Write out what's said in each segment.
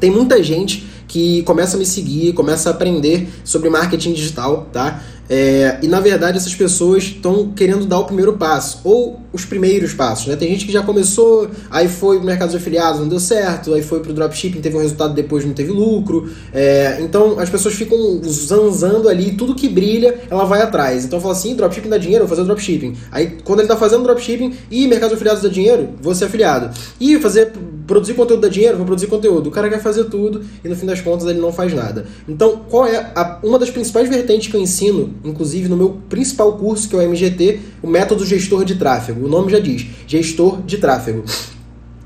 Tem muita gente que começa a me seguir, começa a aprender sobre marketing digital, tá? É, e na verdade essas pessoas estão querendo dar o primeiro passo, ou os primeiros passos, né? Tem gente que já começou, aí foi pro mercado de afiliados, não deu certo, aí foi pro dropshipping, teve um resultado depois não teve lucro. É, então as pessoas ficam zanzando ali, tudo que brilha, ela vai atrás. Então fala assim, dropshipping dá dinheiro, vou fazer dropshipping. Aí quando ele tá fazendo dropshipping e mercado de afiliados dá dinheiro, vou ser afiliado. E fazer produzir conteúdo dá dinheiro, vou produzir conteúdo. O cara quer fazer tudo e no fim das contas ele não faz nada. Então, qual é a, uma das principais vertentes que eu ensino, inclusive no meu principal curso, que é o MGT, o método gestor de tráfego. O nome já diz, gestor de tráfego.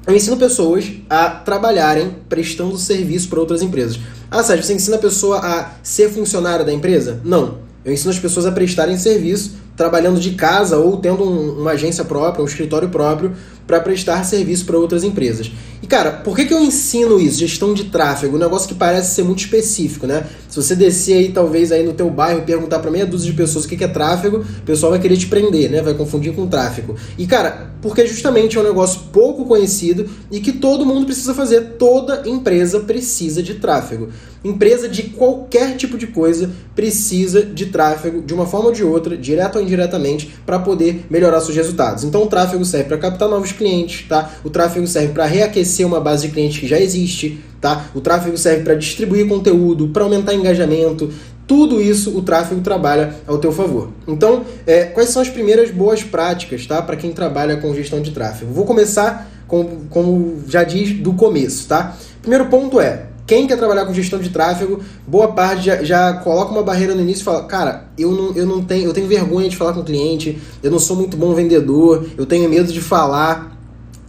Eu ensino pessoas a trabalharem prestando serviço para outras empresas. Ah, Sérgio, você ensina a pessoa a ser funcionária da empresa? Não. Eu ensino as pessoas a prestarem serviço trabalhando de casa ou tendo um, uma agência própria, um escritório próprio para prestar serviço para outras empresas. E cara, por que, que eu ensino isso? Gestão de tráfego, um negócio que parece ser muito específico, né? Se você descer aí, talvez aí no teu bairro e perguntar para meia dúzia de pessoas o que, que é tráfego, o pessoal vai querer te prender, né? Vai confundir com tráfego. E cara, porque justamente é um negócio pouco conhecido e que todo mundo precisa fazer, toda empresa precisa de tráfego. Empresa de qualquer tipo de coisa precisa de tráfego de uma forma ou de outra, direto ou indiretamente, para poder melhorar seus resultados. Então o tráfego serve para captar novos clientes, tá? O tráfego serve para reaquecer uma base de clientes que já existe, tá? O tráfego serve para distribuir conteúdo, para aumentar engajamento. Tudo isso o tráfego trabalha ao teu favor. Então, é, quais são as primeiras boas práticas, tá? Para quem trabalha com gestão de tráfego. Vou começar, com, como já diz, do começo, tá? Primeiro ponto é quem quer trabalhar com gestão de tráfego, boa parte já, já, coloca uma barreira no início e fala, cara, eu não, eu não tenho, eu tenho vergonha de falar com o cliente, eu não sou muito bom vendedor, eu tenho medo de falar.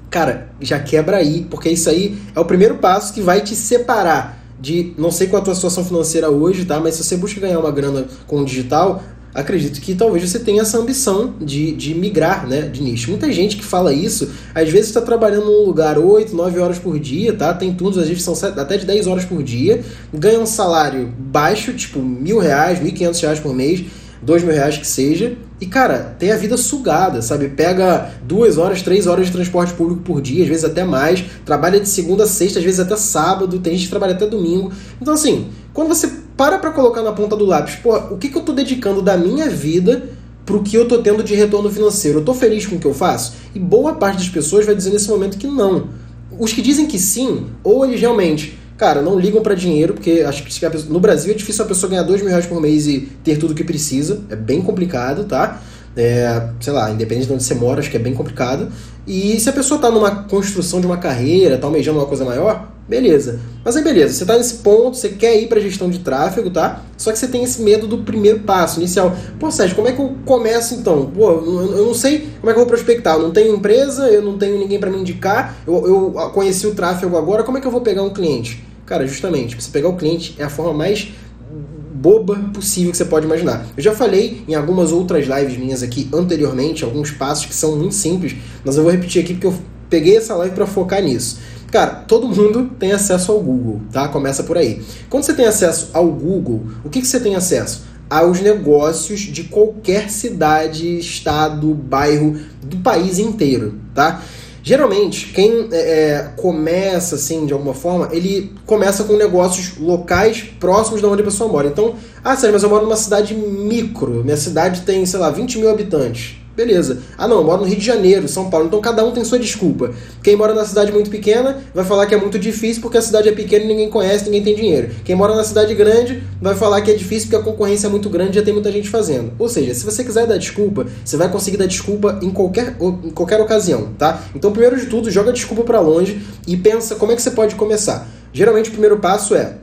Cara, já quebra aí, porque isso aí é o primeiro passo que vai te separar de, não sei qual é a tua situação financeira hoje, tá? Mas se você busca ganhar uma grana com o digital, acredito que talvez você tenha essa ambição de, de migrar né, de nicho. Muita gente que fala isso, às vezes está trabalhando num lugar 8, 9 horas por dia, tá? Tem turnos, às vezes são até de 10 horas por dia, ganha um salário baixo, tipo mil reais, mil e quinhentos reais por mês, dois mil reais que seja, e cara, tem a vida sugada, sabe? Pega duas horas, três horas de transporte público por dia, às vezes até mais, trabalha de segunda a sexta, às vezes até sábado, tem gente que trabalha até domingo. Então, assim, quando você para pra colocar na ponta do lápis, pô, o que, que eu tô dedicando da minha vida pro que eu tô tendo de retorno financeiro? Eu tô feliz com o que eu faço? E boa parte das pessoas vai dizer nesse momento que não. Os que dizem que sim, ou eles realmente cara, não ligam para dinheiro, porque acho que no Brasil é difícil a pessoa ganhar dois mil reais por mês e ter tudo que precisa. É bem complicado, tá? É, sei lá, independente de onde você mora, acho que é bem complicado. E se a pessoa tá numa construção de uma carreira, tá almejando uma coisa maior, beleza. Mas aí beleza, você tá nesse ponto, você quer ir para gestão de tráfego, tá? Só que você tem esse medo do primeiro passo inicial. Pô, Sérgio, como é que eu começo então? Pô, eu não sei como é que eu vou prospectar. Eu não tenho empresa, eu não tenho ninguém para me indicar, eu, eu conheci o tráfego agora, como é que eu vou pegar um cliente? Cara, justamente, você pegar o cliente é a forma mais boba possível que você pode imaginar. Eu já falei em algumas outras lives minhas aqui anteriormente, alguns passos que são muito simples, mas eu vou repetir aqui porque eu peguei essa live para focar nisso. Cara, todo mundo tem acesso ao Google, tá? Começa por aí. Quando você tem acesso ao Google, o que, que você tem acesso? Aos negócios de qualquer cidade, estado, bairro do país inteiro, tá? Geralmente, quem é, é, começa assim, de alguma forma, ele começa com negócios locais próximos de onde a pessoa mora. Então, ah, sério, mas eu moro numa cidade micro, minha cidade tem, sei lá, 20 mil habitantes. Beleza. Ah, não, eu moro no Rio de Janeiro, São Paulo. Então cada um tem sua desculpa. Quem mora na cidade muito pequena vai falar que é muito difícil porque a cidade é pequena e ninguém conhece, ninguém tem dinheiro. Quem mora na cidade grande vai falar que é difícil porque a concorrência é muito grande e já tem muita gente fazendo. Ou seja, se você quiser dar desculpa, você vai conseguir dar desculpa em qualquer, em qualquer ocasião, tá? Então, primeiro de tudo, joga a desculpa para longe e pensa como é que você pode começar. Geralmente o primeiro passo é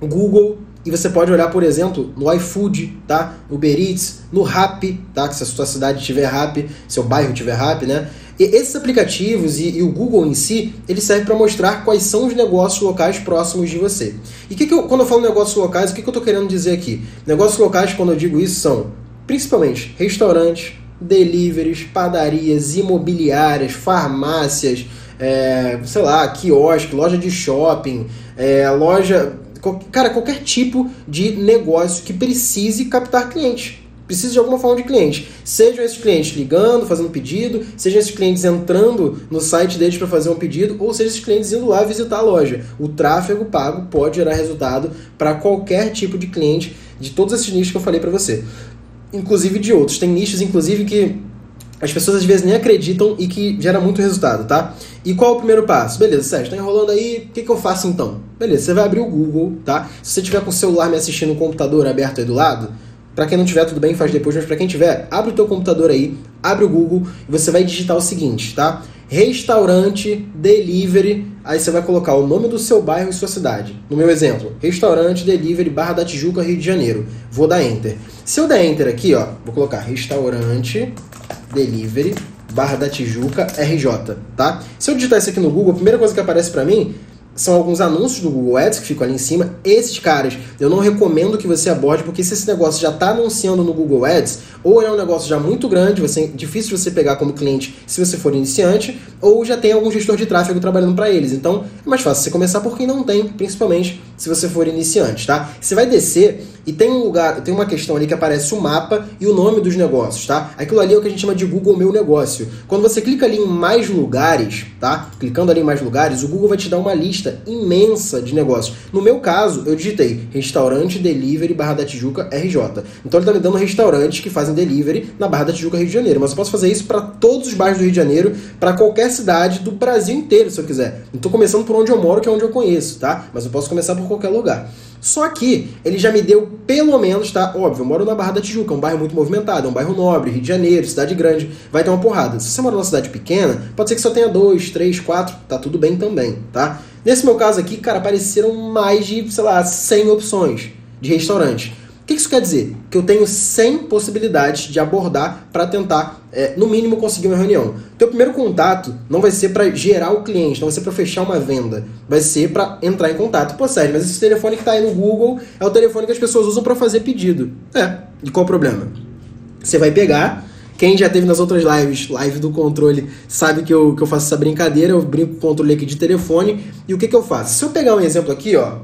Google e você pode olhar, por exemplo, no iFood, tá? Uber Eats, no Rap, tá? Que se a sua cidade tiver Rap, seu bairro tiver Rap, né? E esses aplicativos e, e, o Google em si, ele serve para mostrar quais são os negócios locais próximos de você. E que que eu, quando eu falo negócios locais, o que, que eu estou querendo dizer aqui? Negócios locais, quando eu digo isso, são principalmente restaurantes, deliveries, padarias, imobiliárias, farmácias, é, sei lá, quiosque, loja de shopping, é, loja cara, qualquer tipo de negócio que precise captar clientes. precisa de alguma forma de cliente. Sejam esses clientes ligando, fazendo pedido, sejam esses clientes entrando no site deles para fazer um pedido, ou sejam esses clientes indo lá visitar a loja. O tráfego pago pode gerar resultado para qualquer tipo de cliente de todos esses nichos que eu falei para você. Inclusive de outros. Tem nichos, inclusive, que as pessoas às vezes nem acreditam e que gera muito resultado, tá? E qual é o primeiro passo? Beleza, Sérgio, tá enrolando aí, o que, que eu faço então? Beleza, você vai abrir o Google, tá? Se você tiver com o celular me assistindo no computador aberto aí do lado, para quem não tiver, tudo bem, faz depois, mas para quem tiver, abre o teu computador aí, abre o Google e você vai digitar o seguinte, tá? Restaurante, delivery, aí você vai colocar o nome do seu bairro e sua cidade. No meu exemplo, restaurante, delivery, Barra da Tijuca, Rio de Janeiro. Vou dar enter. Se eu der enter aqui, ó, vou colocar restaurante, delivery, Barra da Tijuca, RJ, tá? Se eu digitar isso aqui no Google, a primeira coisa que aparece para mim são alguns anúncios do Google Ads que ficam ali em cima. Esses caras eu não recomendo que você aborde, porque se esse negócio já está anunciando no Google Ads, ou é um negócio já muito grande, você, difícil você pegar como cliente se você for iniciante, ou já tem algum gestor de tráfego trabalhando para eles. Então é mais fácil você começar por quem não tem, principalmente se você for iniciante, tá? Você vai descer e tem um lugar, tem uma questão ali que aparece o mapa e o nome dos negócios, tá? Aquilo ali é o que a gente chama de Google Meu Negócio. Quando você clica ali em mais lugares, tá? Clicando ali em mais lugares, o Google vai te dar uma lista imensa de negócios. No meu caso, eu digitei restaurante delivery Barra da Tijuca RJ. Então ele tá me dando restaurantes que fazem delivery na Barra da Tijuca Rio de Janeiro, mas eu posso fazer isso para todos os bairros do Rio de Janeiro, para qualquer cidade do Brasil inteiro, se eu quiser. Tô começando por onde eu moro, que é onde eu conheço, tá? Mas eu posso começar por qualquer lugar. Só que ele já me deu pelo menos, tá? Óbvio, eu moro na Barra da Tijuca, é um bairro muito movimentado, é um bairro nobre, Rio de Janeiro, cidade grande, vai ter uma porrada. Se você mora numa cidade pequena, pode ser que só tenha dois, três, quatro, tá tudo bem também, tá? Nesse meu caso aqui, cara, apareceram mais de, sei lá, 100 opções de restaurantes que isso quer dizer? Que eu tenho 100 possibilidades de abordar para tentar, é, no mínimo, conseguir uma reunião. Teu primeiro contato não vai ser para gerar o cliente, não vai ser para fechar uma venda, vai ser para entrar em contato. Pô, Sérgio, mas esse telefone que está aí no Google é o telefone que as pessoas usam para fazer pedido. É, e qual o problema? Você vai pegar quem já teve nas outras lives, live do controle, sabe que eu, que eu faço essa brincadeira, eu brinco com o controle aqui de telefone. E o que, que eu faço? Se eu pegar um exemplo aqui, ó,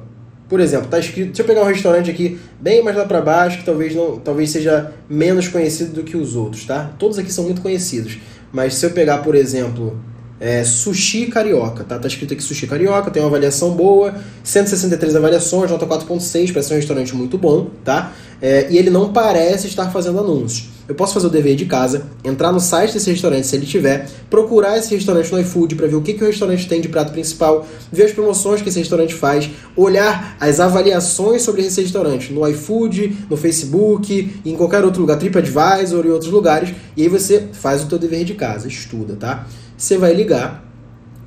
por exemplo, tá escrito. Deixa eu pegar um restaurante aqui bem mais lá para baixo, que talvez não, talvez seja menos conhecido do que os outros, tá? Todos aqui são muito conhecidos. Mas se eu pegar, por exemplo, é, Sushi Carioca, tá? Tá escrito aqui Sushi Carioca, tem uma avaliação boa, 163 avaliações, nota 4.6, parece um restaurante muito bom, tá? É, e ele não parece estar fazendo anúncios. Eu posso fazer o dever de casa, entrar no site desse restaurante se ele tiver, procurar esse restaurante no iFood para ver o que, que o restaurante tem de prato principal, ver as promoções que esse restaurante faz, olhar as avaliações sobre esse restaurante no iFood, no Facebook, em qualquer outro lugar, TripAdvisor e outros lugares, e aí você faz o teu dever de casa, estuda, tá? Você vai ligar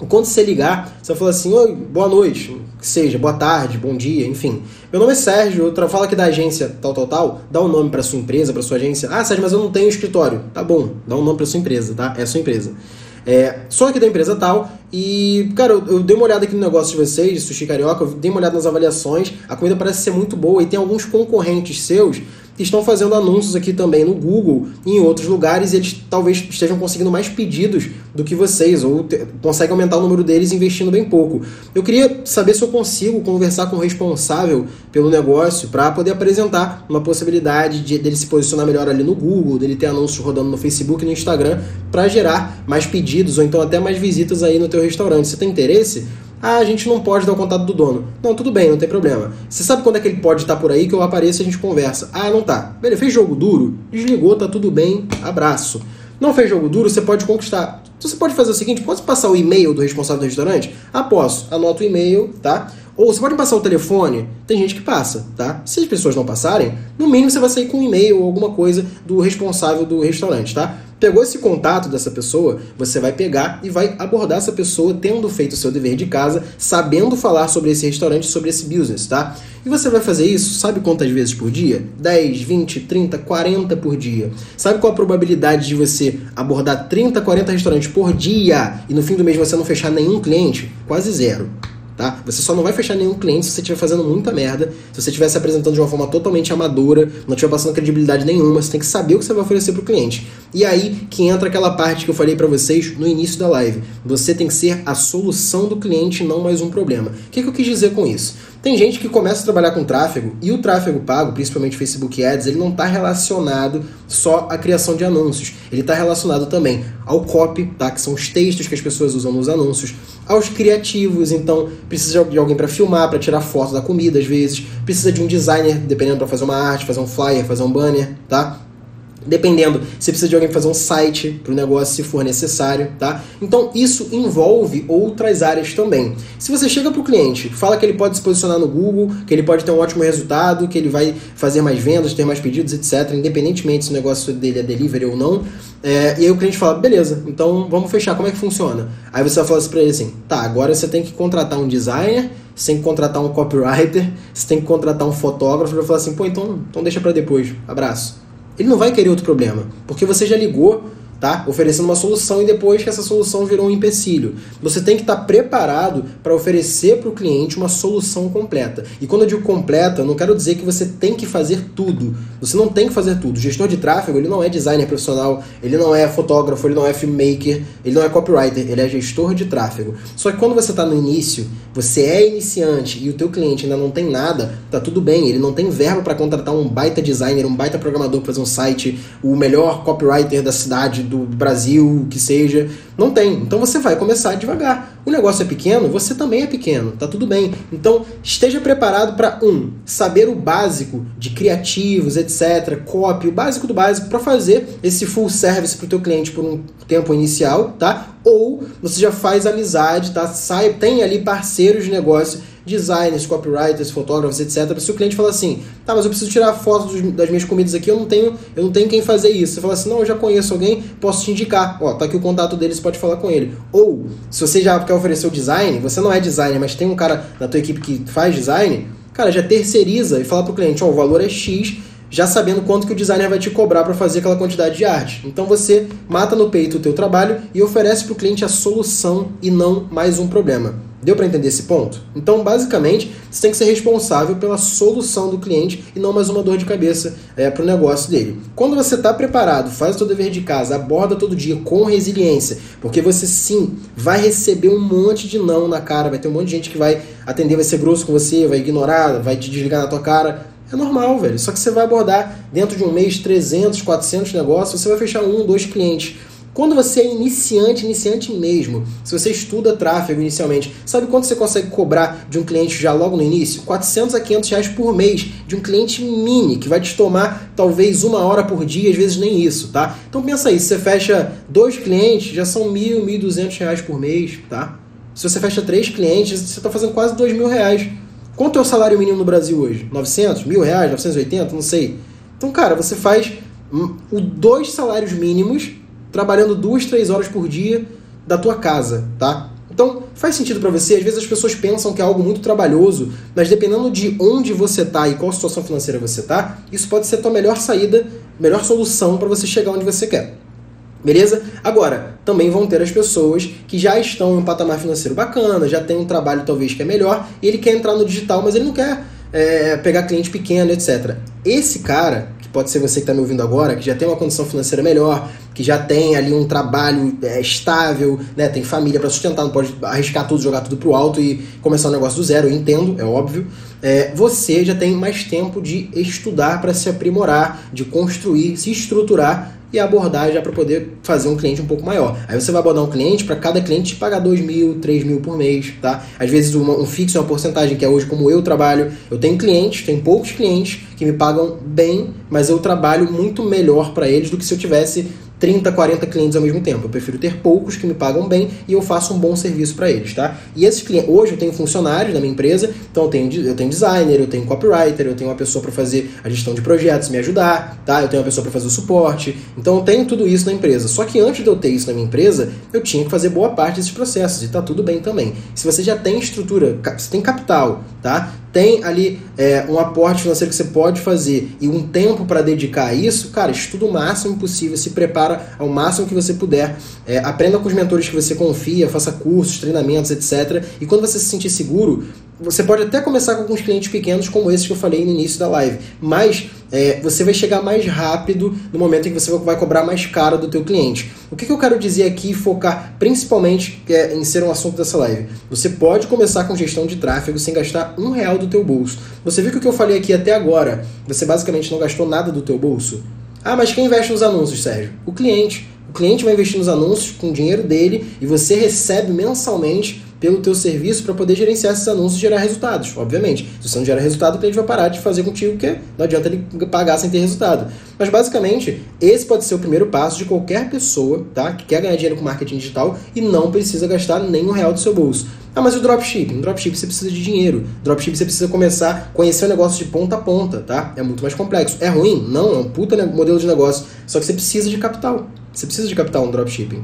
quando você ligar, você vai falar assim, oi, boa noite, que seja, boa tarde, bom dia, enfim. Meu nome é Sérgio, eu falo aqui da agência tal, tal, tal, dá um nome para sua empresa, para sua agência. Ah, Sérgio, mas eu não tenho escritório. Tá bom, dá um nome para sua empresa, tá? É sua empresa. É, sou aqui da empresa tal e, cara, eu, eu, dei uma olhada aqui no negócio de vocês, de Sushi Carioca, eu dei uma olhada nas avaliações, a comida parece ser muito boa e tem alguns concorrentes seus estão fazendo anúncios aqui também no Google e em outros lugares e eles talvez estejam conseguindo mais pedidos do que vocês, ou te, conseguem aumentar o número deles investindo bem pouco. Eu queria saber se eu consigo conversar com o responsável pelo negócio para poder apresentar uma possibilidade de, dele se posicionar melhor ali no Google, dele ter anúncios rodando no Facebook e no Instagram para gerar mais pedidos ou então até mais visitas aí no teu restaurante. Você tem interesse? Ah, a gente não pode dar o contato do dono. Não, tudo bem, não tem problema. Você sabe quando é que ele pode estar por aí que eu apareço e a gente conversa? Ah, não tá. Beleza, fez jogo duro? Desligou, tá tudo bem, abraço. Não fez jogo duro, você pode conquistar. Então você pode fazer o seguinte: pode passar o e-mail do responsável do restaurante? Ah, posso. Anota o e-mail, tá? Ou você pode passar o telefone, tem gente que passa, tá? Se as pessoas não passarem, no mínimo você vai sair com um e-mail ou alguma coisa do responsável do restaurante, tá? Pegou esse contato dessa pessoa, você vai pegar e vai abordar essa pessoa tendo feito o seu dever de casa, sabendo falar sobre esse restaurante, sobre esse business, tá? E você vai fazer isso, sabe quantas vezes por dia? 10, 20, 30, 40 por dia. Sabe qual a probabilidade de você abordar 30, 40 restaurantes por dia e no fim do mês você não fechar nenhum cliente? Quase zero tá? Você só não vai fechar nenhum cliente se você estiver fazendo muita merda, se você estiver se apresentando de uma forma totalmente amadora, não estiver passando credibilidade nenhuma, você tem que saber o que você vai oferecer para o cliente. E aí que entra aquela parte que eu falei para vocês no início da live. Você tem que ser a solução do cliente, não mais um problema. O que, que eu quis dizer com isso? Tem gente que começa a trabalhar com tráfego e o tráfego pago, principalmente Facebook Ads, ele não está relacionado só à criação de anúncios. Ele está relacionado também ao copy, tá? que são os textos que as pessoas usam nos anúncios, aos criativos, então precisa de alguém para filmar, para tirar foto da comida às vezes, precisa de um designer, dependendo para fazer uma arte, fazer um flyer, fazer um banner, tá? Dependendo, você precisa de alguém fazer um site para o negócio se for necessário, tá? Então isso envolve outras áreas também. Se você chega para o cliente, fala que ele pode se posicionar no Google, que ele pode ter um ótimo resultado, que ele vai fazer mais vendas, ter mais pedidos, etc., independentemente se o negócio dele é delivery ou não, é, e aí o cliente fala, beleza, então vamos fechar, como é que funciona? Aí você vai falar assim para ele assim, tá, agora você tem que contratar um designer, você tem que contratar um copywriter, você tem que contratar um fotógrafo, ele vai falar assim, pô, então, então deixa para depois, abraço. Ele não vai querer outro problema, porque você já ligou tá? Oferecendo uma solução e depois que essa solução virou um empecilho. Você tem que estar preparado para oferecer para o cliente uma solução completa. E quando eu digo completa, eu não quero dizer que você tem que fazer tudo. Você não tem que fazer tudo. O gestor de tráfego, ele não é designer profissional, ele não é fotógrafo, ele não é filmmaker, ele não é copywriter, ele é gestor de tráfego. Só que quando você está no início, você é iniciante e o teu cliente ainda não tem nada, tá tudo bem, ele não tem verba para contratar um baita designer, um baita programador para fazer um site, o melhor copywriter da cidade do Brasil, que seja. Não tem. Então você vai começar devagar. O negócio é pequeno, você também é pequeno, tá tudo bem. Então esteja preparado para um, saber o básico de criativos, etc, copy, o básico do básico para fazer esse full service para o teu cliente por um tempo inicial, tá? Ou você já faz amizade, tá? Sai, tem ali parceiros de negócio designers, copywriters, fotógrafos, etc. Se o cliente fala assim, tá, mas eu preciso tirar fotos das minhas comidas aqui, eu não tenho, eu não tenho quem fazer isso. Você fala assim, não, eu já conheço alguém, posso te indicar. Ó, tá aqui o contato dele, você pode falar com ele. Ou, se você já quer oferecer o design, você não é designer, mas tem um cara na tua equipe que faz design, cara, já terceiriza e fala pro cliente, ó, o valor é X, já sabendo quanto que o designer vai te cobrar para fazer aquela quantidade de arte. Então você mata no peito o teu trabalho e oferece para o cliente a solução e não mais um problema. Deu para entender esse ponto? Então, basicamente, você tem que ser responsável pela solução do cliente e não mais uma dor de cabeça é, para o negócio dele. Quando você está preparado, faz o seu dever de casa, aborda todo dia com resiliência, porque você sim vai receber um monte de não na cara, vai ter um monte de gente que vai atender, vai ser grosso com você, vai ignorar, vai te desligar na tua cara. É normal, velho. Só que você vai abordar dentro de um mês 300, 400 negócios, você vai fechar um, dois clientes. Quando você é iniciante, iniciante mesmo, se você estuda tráfego inicialmente, sabe quanto você consegue cobrar de um cliente já logo no início? 400 a 500 reais por mês de um cliente mini, que vai te tomar talvez uma hora por dia, às vezes nem isso, tá? Então pensa aí, se você fecha dois clientes, já são mil, mil duzentos reais por mês, tá? Se você fecha três clientes, você está fazendo quase dois mil reais. Quanto é o salário mínimo no Brasil hoje? 900? Mil reais? 980? Não sei. Então, cara, você faz dois salários mínimos trabalhando duas, três horas por dia da tua casa, tá? Então, faz sentido para você? Às vezes as pessoas pensam que é algo muito trabalhoso, mas dependendo de onde você tá e qual situação financeira você tá, isso pode ser a tua melhor saída, melhor solução para você chegar onde você quer. Beleza? Agora, também vão ter as pessoas que já estão em um patamar financeiro bacana, já tem um trabalho talvez que é melhor, e ele quer entrar no digital, mas ele não quer é, pegar cliente pequeno, etc. Esse cara, pode ser você que está me ouvindo agora, que já tem uma condição financeira melhor, que já tem ali um trabalho é, estável, né, tem família para sustentar, não pode arriscar tudo, jogar tudo pro alto e começar um negócio do zero, eu entendo, é óbvio. É, você já tem mais tempo de estudar para se aprimorar, de construir, se estruturar e abordar já para poder fazer um cliente um pouco maior. Aí você vai abordar um cliente para cada cliente pagar 2 mil, 3 mil por mês, tá? Às vezes uma, um fixo é uma porcentagem, que é hoje como eu trabalho. Eu tenho clientes, tenho poucos clientes que me pagam bem, mas eu trabalho muito melhor para eles do que se eu tivesse 30, 40 clientes ao mesmo tempo. Eu prefiro ter poucos que me pagam bem e eu faço um bom serviço para eles, tá? E esses clientes, hoje eu tenho funcionários na minha empresa, então eu tenho, eu tenho designer, eu tenho copywriter, eu tenho uma pessoa para fazer a gestão de projetos, me ajudar, tá? Eu tenho uma pessoa para fazer o suporte. Então eu tenho tudo isso na empresa. Só que antes de eu ter isso na minha empresa, eu tinha que fazer boa parte desses processos e tá tudo bem também. Se você já tem estrutura, você tem capital, tá? Tem ali é, um aporte financeiro que você pode fazer e um tempo para dedicar a isso, cara, estuda o máximo possível, se prepara ao máximo que você puder, é, aprenda com os mentores que você confia, faça cursos, treinamentos, etc. E quando você se sentir seguro, você pode até começar com alguns clientes pequenos, como esses que eu falei no início da live, mas é, você vai chegar mais rápido no momento em que você vai cobrar mais caro do teu cliente. O que, que eu quero dizer aqui e focar principalmente é, em ser um assunto dessa live? Você pode começar com gestão de tráfego sem gastar um real do teu bolso. Você viu que o que eu falei aqui até agora, você basicamente não gastou nada do teu bolso? Ah, mas quem investe nos anúncios, Sérgio? O cliente. O cliente vai investir nos anúncios com o dinheiro dele e você recebe mensalmente pelo teu serviço para poder gerenciar esses anúncios e gerar resultados, obviamente. Se você não gera resultado, o cliente vai parar de fazer contigo, porque não adianta ele pagar sem ter resultado. Mas basicamente, esse pode ser o primeiro passo de qualquer pessoa tá, que quer ganhar dinheiro com marketing digital e não precisa gastar nenhum real do seu bolso. Ah, mas o dropshipping? No dropshipping você precisa de dinheiro. Dropshipping você precisa começar a conhecer o negócio de ponta a ponta, tá? É muito mais complexo. É ruim? Não, é um puta modelo de negócio. Só que você precisa de capital. Você precisa de capital no dropshipping.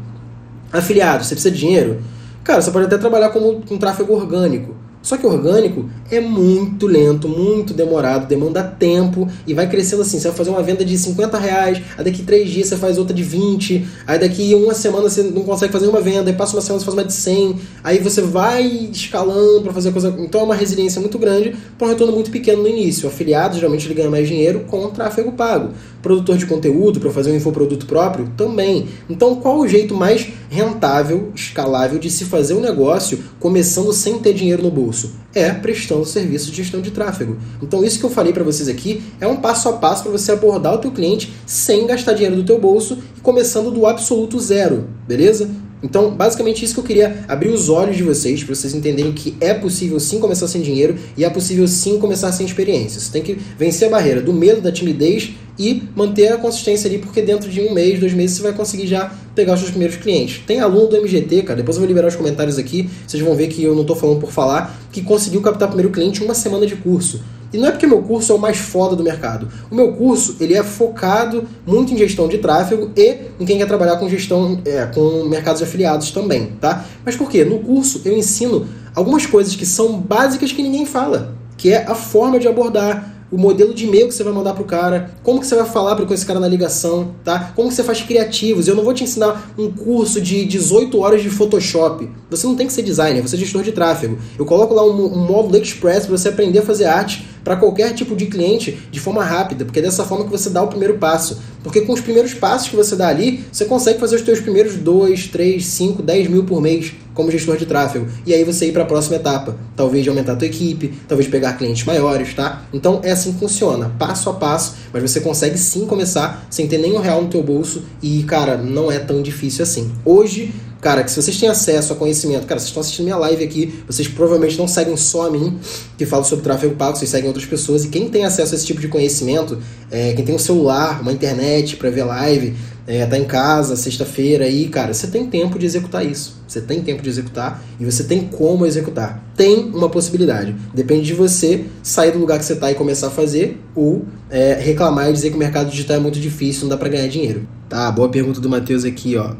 Afiliado, você precisa de dinheiro? Cara, você pode até trabalhar como, com tráfego orgânico. Só que orgânico é muito lento, muito demorado, demanda tempo e vai crescendo assim. Você vai fazer uma venda de 50 reais, aí daqui três dias você faz outra de 20, aí daqui uma semana você não consegue fazer uma venda, aí passa uma semana você faz uma de 100, aí você vai escalando para fazer coisa. Então é uma resiliência muito grande para um retorno muito pequeno no início. O afiliado geralmente ele ganha mais dinheiro com o tráfego pago. Produtor de conteúdo para fazer um infoproduto próprio também. Então qual o jeito mais rentável, escalável de se fazer um negócio começando sem ter dinheiro no bolso? É prestando serviço de gestão de tráfego. Então isso que eu falei para vocês aqui é um passo a passo para você abordar o teu cliente sem gastar dinheiro do teu bolso e começando do absoluto zero, beleza? Então, basicamente isso que eu queria abrir os olhos de vocês, para vocês entenderem que é possível sim começar sem dinheiro e é possível sim começar sem experiência. Você tem que vencer a barreira do medo, da timidez e manter a consistência ali, porque dentro de um mês, dois meses, você vai conseguir já pegar os seus primeiros clientes. Tem aluno do MGT, cara, depois eu vou liberar os comentários aqui, vocês vão ver que eu não estou falando por falar, que conseguiu captar primeiro cliente em uma semana de curso. E não é porque meu curso é o mais foda do mercado. O meu curso ele é focado muito em gestão de tráfego e em quem quer trabalhar com gestão, é, com mercados afiliados também, tá? Mas por quê? No curso eu ensino algumas coisas que são básicas que ninguém fala, que é a forma de abordar, o modelo de e-mail que você vai mandar pro cara, como que você vai falar com esse cara na ligação, tá? Como que você faz criativos. Eu não vou te ensinar um curso de 18 horas de Photoshop. Você não tem que ser designer, você é gestor de tráfego. Eu coloco lá um, um módulo Express para você aprender a fazer arte para qualquer tipo de cliente de forma rápida, porque é dessa forma que você dá o primeiro passo. Porque com os primeiros passos que você dá ali, você consegue fazer os seus primeiros 2, 3, 5, 10 mil por mês como gestor de tráfego. E aí você ir para a próxima etapa. Talvez de aumentar a tua equipe, talvez pegar clientes maiores, tá? Então é assim que funciona, passo a passo, mas você consegue sim começar sem ter nenhum real no teu bolso e, cara, não é tão difícil assim. Hoje, Cara, que se vocês têm acesso a conhecimento, cara, vocês estão assistindo minha live aqui, vocês provavelmente não seguem só a mim, que falo sobre tráfego pago, vocês seguem outras pessoas, e quem tem acesso a esse tipo de conhecimento, é, quem tem um celular, uma internet para ver live, é, tá em casa, sexta-feira aí, cara, você tem tempo de executar isso. Você tem tempo de executar e você tem como executar. Tem uma possibilidade. Depende de você sair do lugar que você tá e começar a fazer ou é, reclamar e dizer que o mercado digital é muito difícil, não dá para ganhar dinheiro. Tá, boa pergunta do Matheus aqui, ó.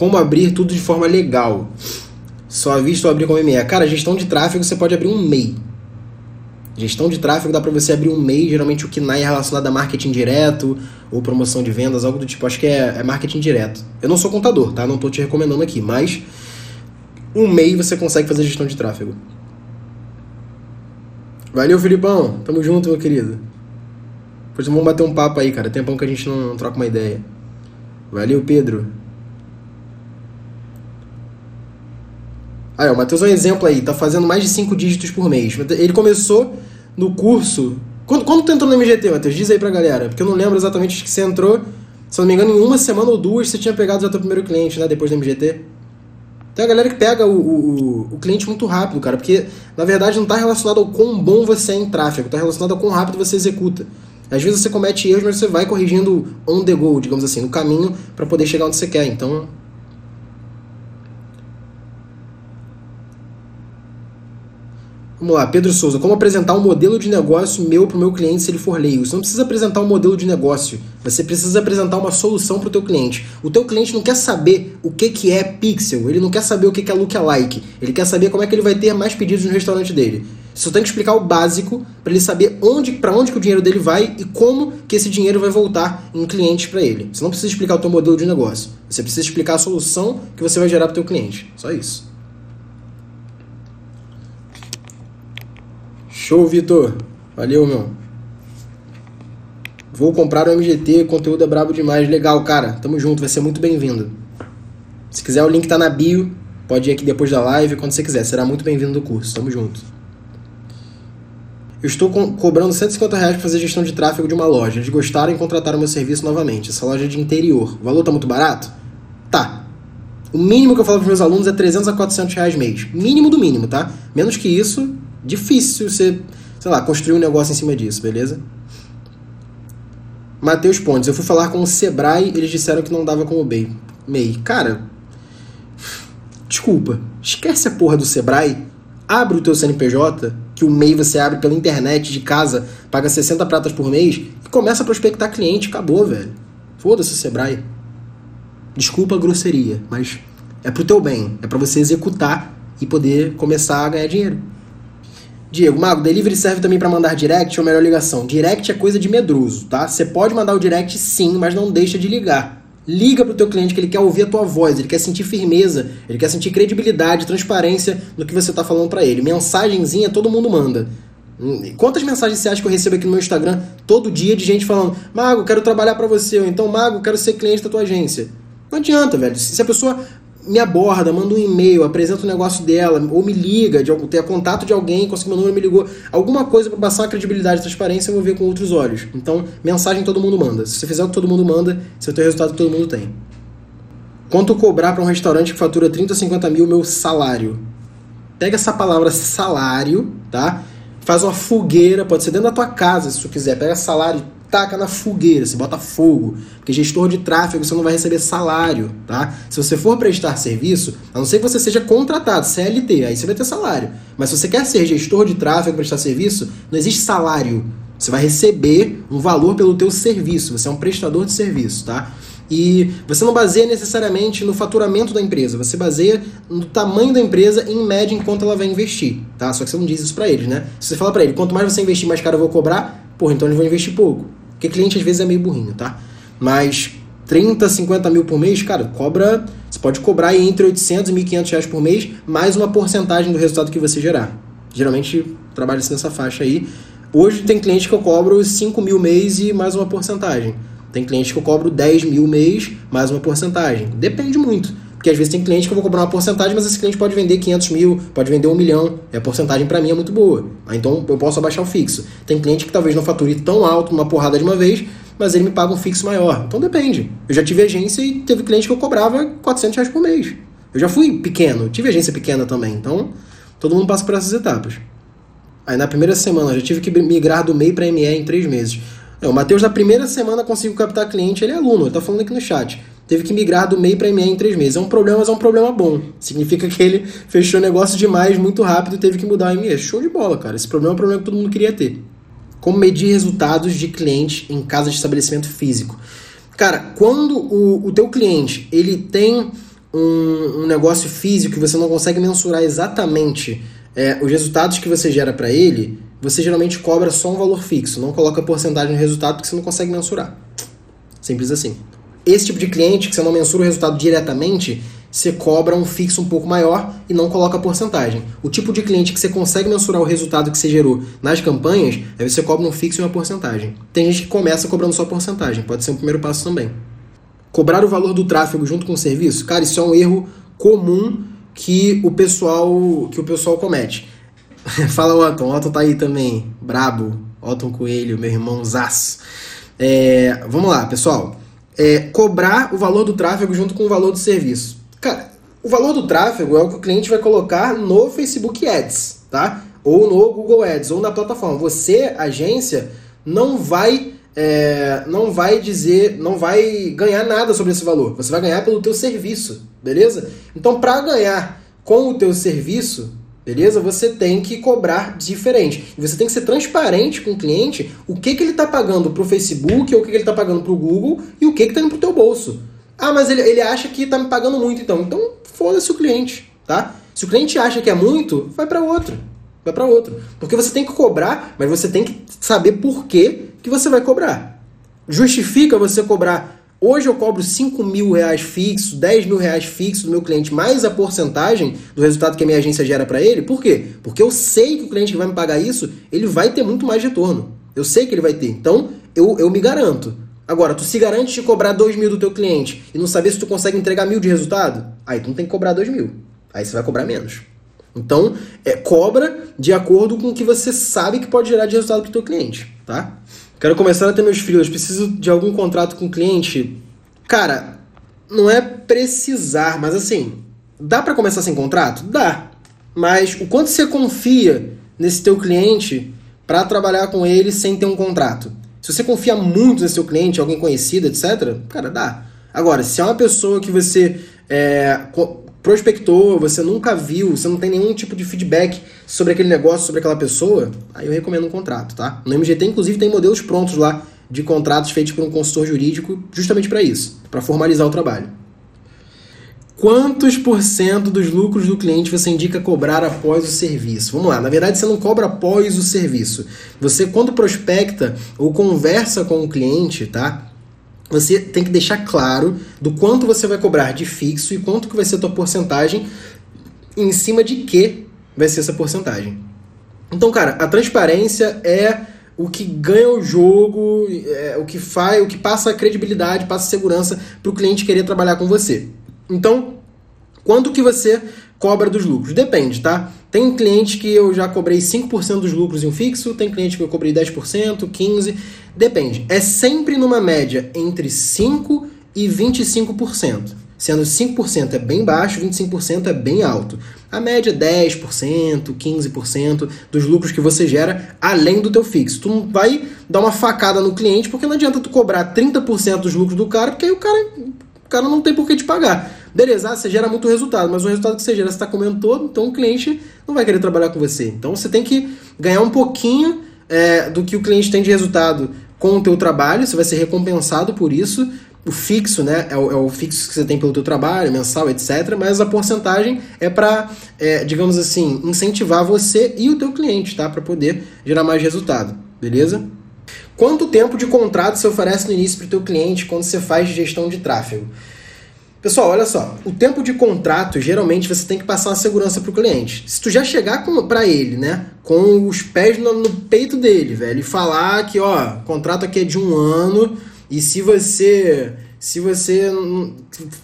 Como abrir tudo de forma legal? Só visto abrir como ME. Cara, gestão de tráfego você pode abrir um MEI. Gestão de tráfego dá para você abrir um MEI, geralmente o KNAI é relacionado a marketing direto ou promoção de vendas, algo do tipo. Acho que é, é marketing direto. Eu não sou contador, tá? Não tô te recomendando aqui, mas um MEI você consegue fazer gestão de tráfego. Valeu, Filipão. Tamo junto, meu querido. Depois vamos bater um papo aí, cara. Tempão que a gente não troca uma ideia. Valeu, Pedro. Aí, o Matheus é um exemplo aí, tá fazendo mais de 5 dígitos por mês. Ele começou no curso. Quando, quando tu entrou no MGT, Matheus? Diz aí pra galera, porque eu não lembro exatamente que você entrou. Se eu não me engano, em uma semana ou duas você tinha pegado já teu primeiro cliente, né? Depois do MGT. Tem a galera que pega o, o, o, cliente muito rápido, cara, porque na verdade não está relacionado ao quão bom você é em tráfego, está relacionado ao quão rápido você executa. Às vezes você comete erros, mas você vai corrigindo on the go, digamos assim, no caminho para poder chegar onde você quer. Então, Vamos lá, Pedro Souza. Como apresentar um modelo de negócio meu para o meu cliente se ele for leigo? Você não precisa apresentar um modelo de negócio. Você precisa apresentar uma solução para o teu cliente. O teu cliente não quer saber o que, que é pixel. Ele não quer saber o que, que é lookalike. Ele quer saber como é que ele vai ter mais pedidos no restaurante dele. Você só tem que explicar o básico para ele saber onde, para onde que o dinheiro dele vai e como que esse dinheiro vai voltar em clientes para ele. Você não precisa explicar o teu modelo de negócio. Você precisa explicar a solução que você vai gerar para o teu cliente. Só isso. Show, Vitor. Valeu, meu. Vou comprar o MGT, conteúdo é brabo demais. Legal, cara. Tamo junto, vai ser muito bem-vindo. Se quiser, o link tá na bio. Pode ir aqui depois da live, quando você quiser. Será muito bem-vindo do curso. Tamo junto. Eu estou co cobrando 150 reais para fazer gestão de tráfego de uma loja. Eles gostaram e contrataram meu serviço novamente. Essa loja é de interior. O valor tá muito barato? Tá. O mínimo que eu falo para meus alunos é 300 a 400 reais mês. Mínimo do mínimo, tá? Menos que isso, difícil você, sei lá, construir um negócio em cima disso, beleza? Matheus Pontes, eu fui falar com o Sebrae, eles disseram que não dava como MEI. MEI. Cara, desculpa, esquece a porra do Sebrae, abre o teu CNPJ, que o MEI você abre pela internet de casa, paga 60 pratas por mês e começa a prospectar cliente, acabou, velho. Foda-se o Sebrae. Desculpa a grosseria, mas é pro teu bem, é para você executar e poder começar a ganhar dinheiro. Diego, Mago, delivery serve também para mandar direct ou melhor ligação? Direct é coisa de medroso, tá? Você pode mandar o direct sim, mas não deixa de ligar. Liga pro teu cliente que ele quer ouvir a tua voz, ele quer sentir firmeza, ele quer sentir credibilidade, transparência no que você tá falando para ele. Mensagenzinha todo mundo manda. Hum, quantas mensagens você acha que eu recebo aqui no meu Instagram todo dia de gente falando: Mago, quero trabalhar para você, ou então Mago, quero ser cliente da tua agência? Não adianta, velho. Se a pessoa me aborda, manda um e-mail, apresenta o negócio dela, ou me liga, de, ter contato de alguém, conseguiu meu número, me ligou, alguma coisa para passar a credibilidade e transparência, eu vou ver com outros olhos. Então, mensagem todo mundo manda. Se você fizer o que todo mundo manda, você ter o resultado que todo mundo tem. Quanto cobrar para um restaurante que fatura 30 ou 50 mil meu salário? Pega essa palavra salário, tá? Faz uma fogueira, pode ser dentro da tua casa, se tu quiser. Pega salário taca na fogueira, você bota fogo. Porque gestor de tráfego você não vai receber salário, tá? Se você for prestar serviço, a não ser que você seja contratado, CLT, aí você vai ter salário. Mas se você quer ser gestor de tráfego, prestar serviço, não existe salário. Você vai receber um valor pelo teu serviço, você é um prestador de serviço, tá? E você não baseia necessariamente no faturamento da empresa, você baseia no tamanho da empresa em média em quanto ela vai investir, tá? Só que você não diz isso para eles, né? Se você fala para ele, quanto mais você investir, mais caro eu vou cobrar, porra, então eles vão investir pouco. Porque cliente às vezes é meio burrinho, tá? Mas 30, 50 mil por mês, cara, cobra. Você pode cobrar entre 800 e 1.500 reais por mês, mais uma porcentagem do resultado que você gerar. Geralmente trabalha assim nessa faixa aí. Hoje tem cliente que eu cobro 5 mil mês e mais uma porcentagem. Tem cliente que eu cobro 10 mil mês, mais uma porcentagem. Depende muito. Porque às vezes tem cliente que eu vou cobrar uma porcentagem, mas esse cliente pode vender 500 mil, pode vender um milhão. E a porcentagem para mim é muito boa. Então eu posso abaixar o fixo. Tem cliente que talvez não fature tão alto, uma porrada de uma vez, mas ele me paga um fixo maior. Então depende. Eu já tive agência e teve cliente que eu cobrava 400 reais por mês. Eu já fui pequeno, tive agência pequena também. Então todo mundo passa por essas etapas. Aí na primeira semana eu já tive que migrar do MEI para ME em três meses. É, o Matheus na primeira semana conseguiu captar cliente, ele é aluno, ele tá falando aqui no chat teve que migrar do MEI para ME em três meses. É um problema, mas é um problema bom. Significa que ele fechou negócio demais muito rápido e teve que mudar o ME. Show de bola, cara. Esse problema é um problema que todo mundo queria ter. Como medir resultados de cliente em casa de estabelecimento físico? Cara, quando o, o teu cliente ele tem um, um negócio físico que você não consegue mensurar exatamente é, os resultados que você gera para ele, você geralmente cobra só um valor fixo, não coloca porcentagem no resultado porque você não consegue mensurar. Simples assim. Esse tipo de cliente que você não mensura o resultado diretamente, você cobra um fixo um pouco maior e não coloca porcentagem. O tipo de cliente que você consegue mensurar o resultado que você gerou nas campanhas, aí você cobra um fixo e uma porcentagem. Tem gente que começa cobrando só porcentagem, pode ser um primeiro passo também. Cobrar o valor do tráfego junto com o serviço, cara, isso é um erro comum que o pessoal que o pessoal comete. Fala Otton, Otton tá aí também, brabo, Otton Coelho, meu irmão Zaço. É, vamos lá, pessoal é, cobrar o valor do tráfego junto com o valor do serviço. Cara, o valor do tráfego é o que o cliente vai colocar no Facebook Ads, tá? Ou no Google Ads, ou na plataforma. Você, agência, não vai é, não vai dizer, não vai ganhar nada sobre esse valor. Você vai ganhar pelo teu serviço, beleza? Então, para ganhar com o teu serviço, Beleza? Você tem que cobrar diferente. Você tem que ser transparente com o cliente o que, que ele está pagando para o Facebook, ou o que, que ele está pagando para o Google e o que está indo para o teu bolso. Ah, mas ele, ele acha que está me pagando muito, então. Então, foda-se o cliente, tá? Se o cliente acha que é muito, vai para outro. Vai para outro. Porque você tem que cobrar, mas você tem que saber por que, que você vai cobrar. Justifica você cobrar Hoje eu cobro 5 mil reais fixo, 10 mil reais fixo do meu cliente, mais a porcentagem do resultado que a minha agência gera para ele. Por quê? Porque eu sei que o cliente que vai me pagar isso, ele vai ter muito mais retorno. Eu sei que ele vai ter. Então, eu, eu me garanto. Agora, tu se garante de cobrar 2 mil do teu cliente e não saber se tu consegue entregar mil de resultado? Aí tu não tem que cobrar 2 mil. Aí você vai cobrar menos. Então, é, cobra de acordo com o que você sabe que pode gerar de resultado para o teu cliente, tá? Quero começar a ter meus filhos, preciso de algum contrato com o cliente. Cara, não é precisar, mas assim, dá para começar sem contrato? Dá. Mas o quanto você confia nesse teu cliente para trabalhar com ele sem ter um contrato? Se você confia muito nesse seu cliente, alguém conhecido, etc., cara, dá. Agora, se é uma pessoa que você é, prospectou, você nunca viu, você não tem nenhum tipo de feedback sobre aquele negócio, sobre aquela pessoa, aí eu recomendo um contrato, tá? No MGT, inclusive, tem modelos prontos lá de contratos feitos por um consultor jurídico justamente para isso, para formalizar o trabalho. Quantos por cento dos lucros do cliente você indica cobrar após o serviço? Vamos lá, na verdade você não cobra após o serviço. Você, quando prospecta ou conversa com o cliente, tá? Você tem que deixar claro do quanto você vai cobrar de fixo e quanto que vai ser a tua porcentagem em cima de que vai ser essa porcentagem. Então, cara, a transparência é o que ganha o jogo, é o que faz, o que passa credibilidade, passa segurança para o cliente querer trabalhar com você. Então, quanto que você cobra dos lucros? Depende, tá? Tem cliente que eu já cobrei 5% dos lucros em um fixo, tem cliente que eu cobrei 10%, 15%. Depende. É sempre numa média entre 5% e 25%. Sendo 5% é bem baixo, 25% é bem alto. A média é 10%, 15% dos lucros que você gera além do teu fixo. Tu não vai dar uma facada no cliente porque não adianta tu cobrar 30% dos lucros do cara, porque aí o cara, o cara não tem por que te pagar. Beleza, ah, você gera muito resultado, mas o resultado que você gera você está comendo todo, então o cliente não vai querer trabalhar com você. Então você tem que ganhar um pouquinho é, do que o cliente tem de resultado com o teu trabalho, você vai ser recompensado por isso. O fixo, né, é o, é o fixo que você tem pelo teu trabalho, mensal, etc. Mas a porcentagem é para, é, digamos assim, incentivar você e o teu cliente, tá? Para poder gerar mais resultado, beleza? Quanto tempo de contrato você oferece no início para o teu cliente quando você faz gestão de tráfego? Pessoal, olha só, o tempo de contrato, geralmente você tem que passar uma segurança pro cliente. Se tu já chegar para ele, né, com os pés no, no, peito dele, velho, e falar que, ó, o contrato aqui é de um ano e se você se você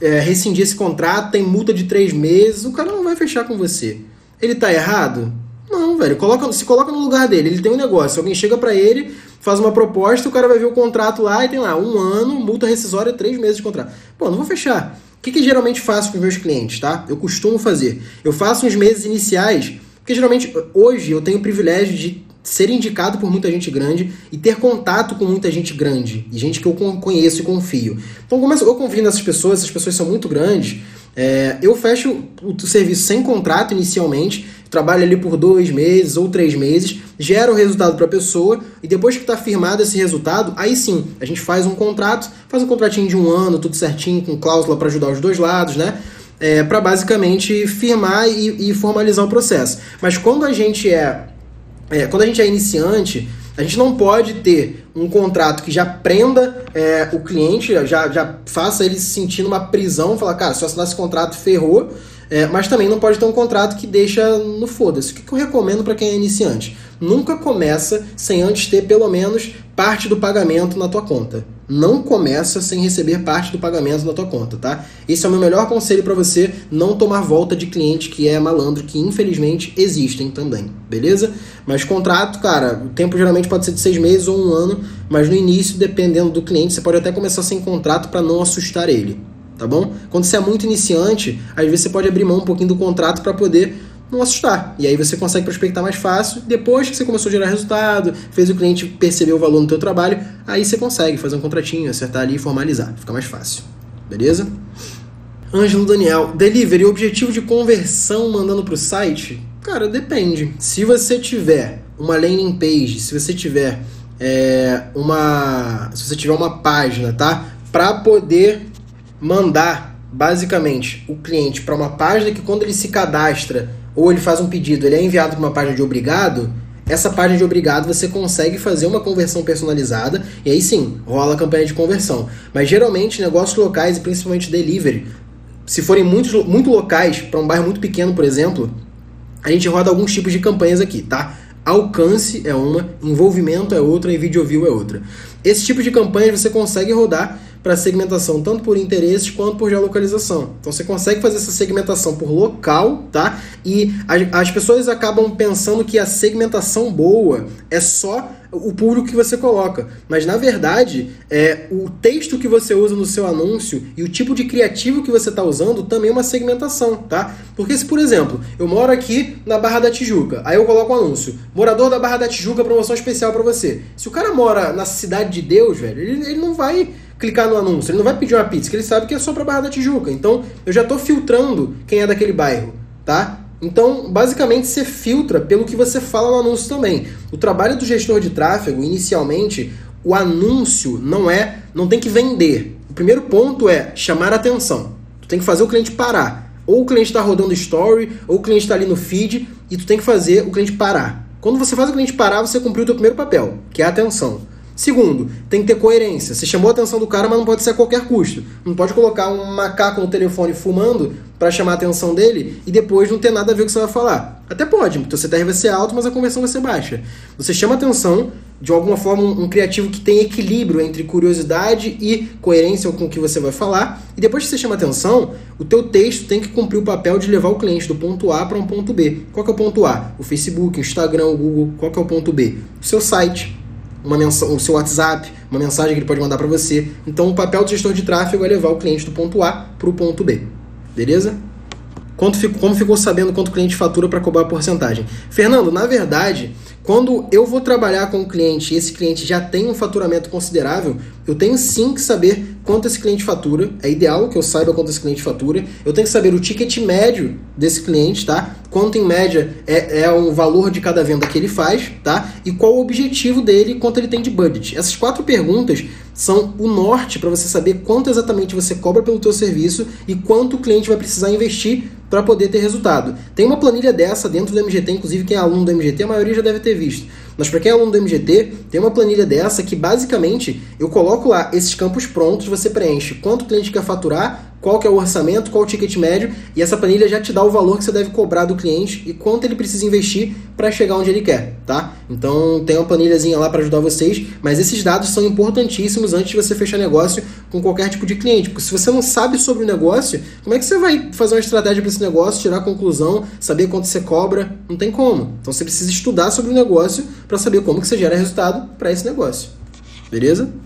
é, rescindir esse contrato, tem multa de três meses, o cara não vai fechar com você. Ele tá errado? Não, velho, coloca, se coloca no lugar dele, ele tem um negócio, alguém chega para ele, faz uma proposta, o cara vai ver o contrato lá e tem lá um ano, multa rescisória, três meses de contrato. Pô, não vou fechar que, que geralmente faço com meus clientes, tá? Eu costumo fazer. Eu faço uns meses iniciais, porque geralmente hoje eu tenho o privilégio de ser indicado por muita gente grande e ter contato com muita gente grande, e gente que eu conheço e confio. Então, como eu confio nessas pessoas, essas pessoas são muito grandes, é, eu fecho o serviço sem contrato inicialmente, trabalho ali por dois meses ou três meses, gera o resultado para a pessoa e depois que está firmado esse resultado, aí sim a gente faz um contrato, faz um contratinho de um ano, tudo certinho, com cláusula para ajudar os dois lados, né? É, para basicamente firmar e, e, formalizar o processo. Mas quando a gente é, é, quando a gente é iniciante, a gente não pode ter um contrato que já prenda é, o cliente, já, já faça ele se sentir numa prisão, falar, cara, se eu assinar esse contrato, ferrou. É, mas também não pode ter um contrato que deixa no foda-se. O que eu recomendo para quem é iniciante? Nunca começa sem antes ter pelo menos parte do pagamento na tua conta. Não começa sem receber parte do pagamento na tua conta, tá? Esse é o meu melhor conselho para você não tomar volta de cliente que é malandro, que infelizmente existem também, beleza? Mas contrato, cara, o tempo geralmente pode ser de seis meses ou um ano, mas no início, dependendo do cliente, você pode até começar sem contrato para não assustar ele, tá bom? Quando você é muito iniciante, às vezes você pode abrir mão um pouquinho do contrato para poder não assustar. E aí você consegue prospectar mais fácil. Depois que você começou a gerar resultado, fez o cliente perceber o valor no teu trabalho, aí você consegue fazer um contratinho, acertar ali e formalizar. Fica mais fácil. Beleza? Ângelo Daniel, delivery, objetivo de conversão mandando para o site? Cara, depende. Se você tiver uma landing page, se você tiver é, uma, se você tiver uma página, tá, para poder mandar basicamente o cliente para uma página que quando ele se cadastra ou ele faz um pedido, ele é enviado para uma página de obrigado, essa página de obrigado você consegue fazer uma conversão personalizada e aí sim, rola a campanha de conversão. Mas geralmente negócios locais e principalmente delivery, se forem muito, muito locais, para um bairro muito pequeno, por exemplo, a gente roda alguns tipos de campanhas aqui, tá? Alcance é uma, envolvimento é outra e video view é outra. Esse tipo de campanha você consegue rodar para segmentação tanto por interesses quanto por geolocalização. Então você consegue fazer essa segmentação por local, tá? E as pessoas acabam pensando que a segmentação boa é só o público que você coloca. Mas na verdade, é o texto que você usa no seu anúncio e o tipo de criativo que você está usando também é uma segmentação, tá? Porque se, por exemplo, eu moro aqui na Barra da Tijuca, aí eu coloco um anúncio: morador da Barra da Tijuca, promoção especial para você. Se o cara mora na cidade de Deus, velho, ele, ele não vai clicar no anúncio, ele não vai pedir uma pizza, que ele sabe que é só para Barra da Tijuca. Então, eu já estou filtrando quem é daquele bairro, tá? Então, basicamente, você filtra pelo que você fala no anúncio também. O trabalho do gestor de tráfego, inicialmente, o anúncio não é, não tem que vender. O primeiro ponto é chamar a atenção. Tu tem que fazer o cliente parar. Ou o cliente está rodando story, ou o cliente está ali no feed, e tu tem que fazer o cliente parar. Quando você faz o cliente parar, você cumpriu o teu primeiro papel, que é a atenção. Segundo, tem que ter coerência. Você chamou a atenção do cara, mas não pode ser a qualquer custo. Não pode colocar um macaco no telefone fumando para chamar a atenção dele e depois não ter nada a ver com o que você vai falar. Até pode, porque o CTR vai ser alto, mas a conversão vai ser baixa. Você chama a atenção de alguma forma um, criativo que tem equilíbrio entre curiosidade e coerência com o que você vai falar. E depois que você chama a atenção, o teu texto tem que cumprir o papel de levar o cliente do ponto A para um ponto B. Qual que é o ponto A? O Facebook, o Instagram, o Google. Qual que é o ponto B? O seu site uma mensagem, o seu WhatsApp, uma mensagem que ele pode mandar para você. Então, o papel do gestor de tráfego é levar o cliente do ponto A para o ponto B. Beleza? Quanto como ficou sabendo quanto o cliente fatura para cobrar a porcentagem? Fernando, na verdade, quando eu vou trabalhar com o cliente e esse cliente já tem um faturamento considerável, eu tenho sim que saber quanto esse cliente fatura. É ideal que eu saiba quanto esse cliente fatura. Eu tenho que saber o ticket médio desse cliente, tá? Quanto em média é, é o valor de cada venda que ele faz, tá? E qual o objetivo dele, quanto ele tem de budget. Essas quatro perguntas são o norte para você saber quanto exatamente você cobra pelo teu serviço e quanto o cliente vai precisar investir para poder ter resultado. Tem uma planilha dessa dentro do MGT, inclusive quem é aluno do MGT, a maioria já deve ter visto. Mas para quem é aluno do MGT, tem uma planilha dessa que basicamente eu coloco lá esses campos prontos, você preenche quanto o cliente quer faturar, qual que é o orçamento, qual o ticket médio, e essa planilha já te dá o valor que você deve cobrar do cliente e quanto ele precisa investir para chegar onde ele quer, tá? Então tem uma planilhazinha lá para ajudar vocês, mas esses dados são importantíssimos antes de você fechar negócio com qualquer tipo de cliente, porque se você não sabe sobre o negócio, como é que você vai fazer uma estratégia para esse negócio, tirar a conclusão, saber quanto você cobra? Não tem como. Então você precisa estudar sobre o negócio para saber como que você gera resultado para esse negócio. Beleza?